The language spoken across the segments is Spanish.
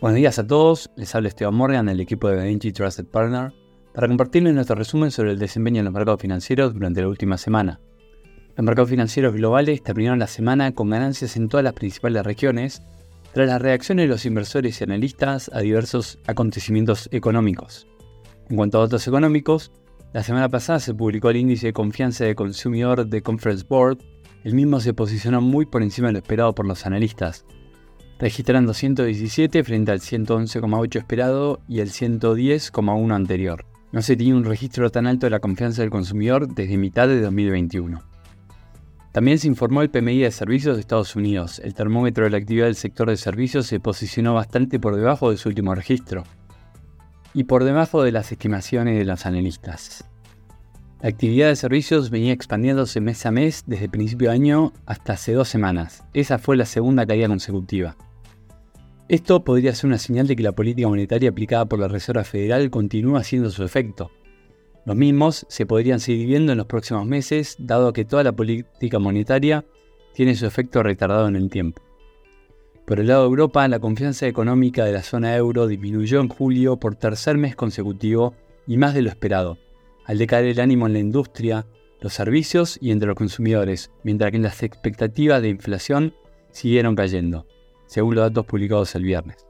Buenos días a todos, les habla Esteban Morgan del equipo de Vinci Trusted Partner para compartirles nuestro resumen sobre el desempeño en los mercados financieros durante la última semana. Los mercados financieros globales terminaron la semana con ganancias en todas las principales regiones tras las reacciones de los inversores y analistas a diversos acontecimientos económicos. En cuanto a datos económicos, la semana pasada se publicó el índice de confianza de consumidor de Conference Board, el mismo se posicionó muy por encima de lo esperado por los analistas, registrando 117 frente al 111,8 esperado y el 110,1 anterior. No se tiene un registro tan alto de la confianza del consumidor desde mitad de 2021. También se informó el PMI de servicios de Estados Unidos. El termómetro de la actividad del sector de servicios se posicionó bastante por debajo de su último registro y por debajo de las estimaciones de los analistas. La actividad de servicios venía expandiéndose mes a mes desde principio de año hasta hace dos semanas. Esa fue la segunda caída consecutiva. Esto podría ser una señal de que la política monetaria aplicada por la Reserva Federal continúa haciendo su efecto. Los mismos se podrían seguir viendo en los próximos meses, dado que toda la política monetaria tiene su efecto retardado en el tiempo. Por el lado de Europa, la confianza económica de la zona euro disminuyó en julio por tercer mes consecutivo y más de lo esperado, al decaer el ánimo en la industria, los servicios y entre los consumidores, mientras que las expectativas de inflación siguieron cayendo según los datos publicados el viernes.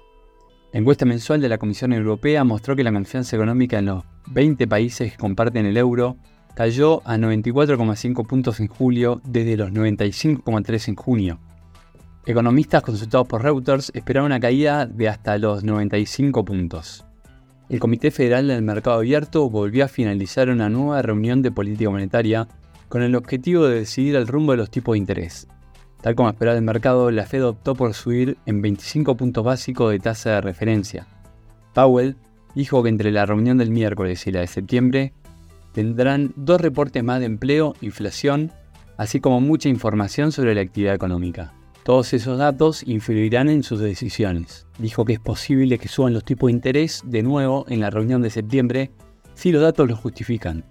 La encuesta mensual de la Comisión Europea mostró que la confianza económica en los 20 países que comparten el euro cayó a 94,5 puntos en julio desde los 95,3 en junio. Economistas consultados por Reuters esperaban una caída de hasta los 95 puntos. El Comité Federal del Mercado Abierto volvió a finalizar una nueva reunión de política monetaria con el objetivo de decidir el rumbo de los tipos de interés. Tal como esperaba el mercado, la Fed optó por subir en 25 puntos básicos de tasa de referencia. Powell dijo que entre la reunión del miércoles y la de septiembre tendrán dos reportes más de empleo, inflación, así como mucha información sobre la actividad económica. Todos esos datos influirán en sus decisiones. Dijo que es posible que suban los tipos de interés de nuevo en la reunión de septiembre si los datos lo justifican.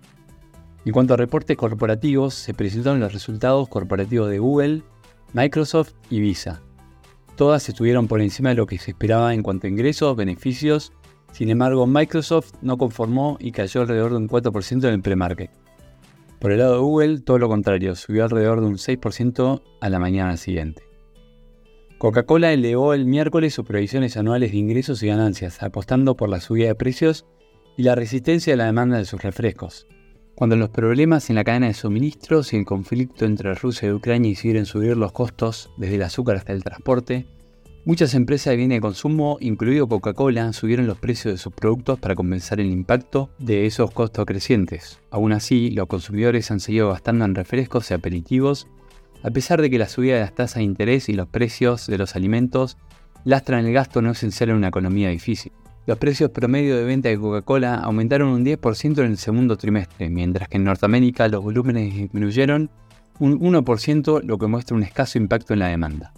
En cuanto a reportes corporativos, se presentaron los resultados corporativos de Google, Microsoft y Visa. Todas estuvieron por encima de lo que se esperaba en cuanto a ingresos, beneficios, sin embargo Microsoft no conformó y cayó alrededor de un 4% en el pre-market. Por el lado de Google, todo lo contrario, subió alrededor de un 6% a la mañana siguiente. Coca-Cola elevó el miércoles sus previsiones anuales de ingresos y ganancias, apostando por la subida de precios y la resistencia a la demanda de sus refrescos. Cuando los problemas en la cadena de suministros y el conflicto entre Rusia y Ucrania hicieron subir los costos desde el azúcar hasta el transporte, muchas empresas de bienes de consumo, incluido Coca-Cola, subieron los precios de sus productos para compensar el impacto de esos costos crecientes. Aún así, los consumidores han seguido gastando en refrescos y aperitivos, a pesar de que la subida de las tasas de interés y los precios de los alimentos lastran el gasto no esencial en una economía difícil. Los precios promedio de venta de Coca-Cola aumentaron un 10% en el segundo trimestre, mientras que en Norteamérica los volúmenes disminuyeron un 1%, lo que muestra un escaso impacto en la demanda.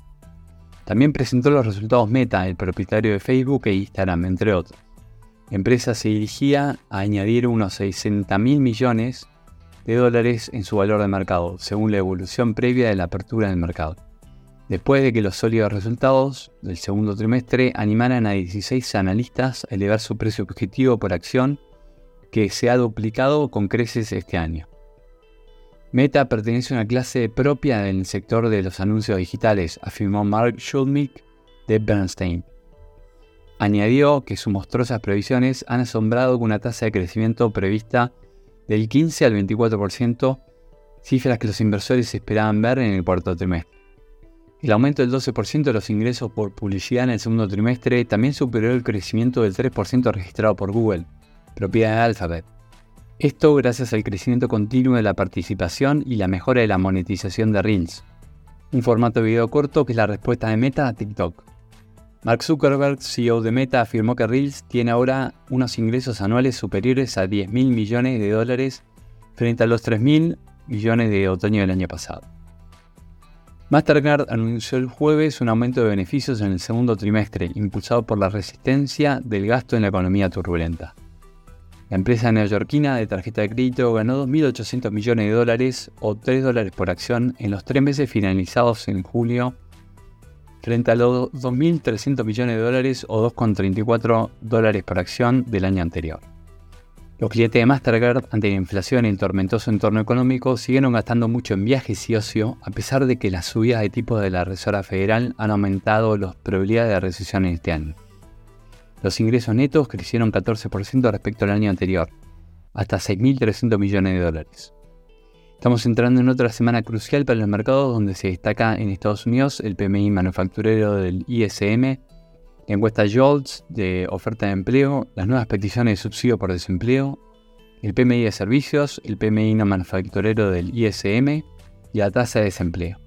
También presentó los resultados Meta, el propietario de Facebook e Instagram, entre otros. La empresa se dirigía a añadir unos 60 mil millones de dólares en su valor de mercado, según la evolución previa de la apertura del mercado después de que los sólidos resultados del segundo trimestre animaran a 16 analistas a elevar su precio objetivo por acción, que se ha duplicado con creces este año. Meta pertenece a una clase propia del sector de los anuncios digitales, afirmó Mark Schulmick de Bernstein. Añadió que sus monstruosas previsiones han asombrado con una tasa de crecimiento prevista del 15 al 24%, cifras que los inversores esperaban ver en el cuarto trimestre. El aumento del 12% de los ingresos por publicidad en el segundo trimestre también superó el crecimiento del 3% registrado por Google, propiedad de Alphabet. Esto gracias al crecimiento continuo de la participación y la mejora de la monetización de Reels, un formato de video corto que es la respuesta de Meta a TikTok. Mark Zuckerberg, CEO de Meta, afirmó que Reels tiene ahora unos ingresos anuales superiores a 10 mil millones de dólares frente a los 3 mil millones de otoño del año pasado. Mastercard anunció el jueves un aumento de beneficios en el segundo trimestre, impulsado por la resistencia del gasto en la economía turbulenta. La empresa neoyorquina de tarjeta de crédito ganó 2.800 millones de dólares o 3 dólares por acción en los tres meses finalizados en julio, frente a los 2.300 millones de dólares o 2,34 dólares por acción del año anterior. Los clientes de Mastercard, ante la inflación y el tormentoso entorno económico, siguieron gastando mucho en viajes y ocio, a pesar de que las subidas de tipos de la Reserva Federal han aumentado las probabilidades de recesión en este año. Los ingresos netos crecieron 14% respecto al año anterior, hasta 6.300 millones de dólares. Estamos entrando en otra semana crucial para los mercados donde se destaca en Estados Unidos el PMI manufacturero del ISM encuesta JOLTS de oferta de empleo, las nuevas peticiones de subsidio por desempleo, el PMI de servicios, el PMI no manufacturero del ISM y la tasa de desempleo.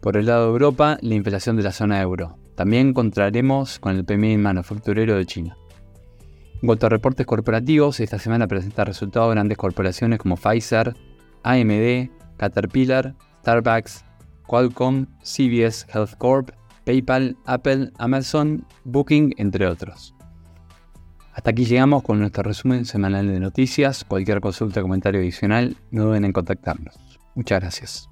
Por el lado de Europa, la inflación de la zona euro. También encontraremos con el PMI manufacturero de China. En cuanto a reportes corporativos, esta semana presenta resultados de grandes corporaciones como Pfizer, AMD, Caterpillar, Starbucks, Qualcomm, CVS Health Corp PayPal, Apple, Amazon, Booking, entre otros. Hasta aquí llegamos con nuestro resumen semanal de noticias. Cualquier consulta o comentario adicional, no duden en contactarnos. Muchas gracias.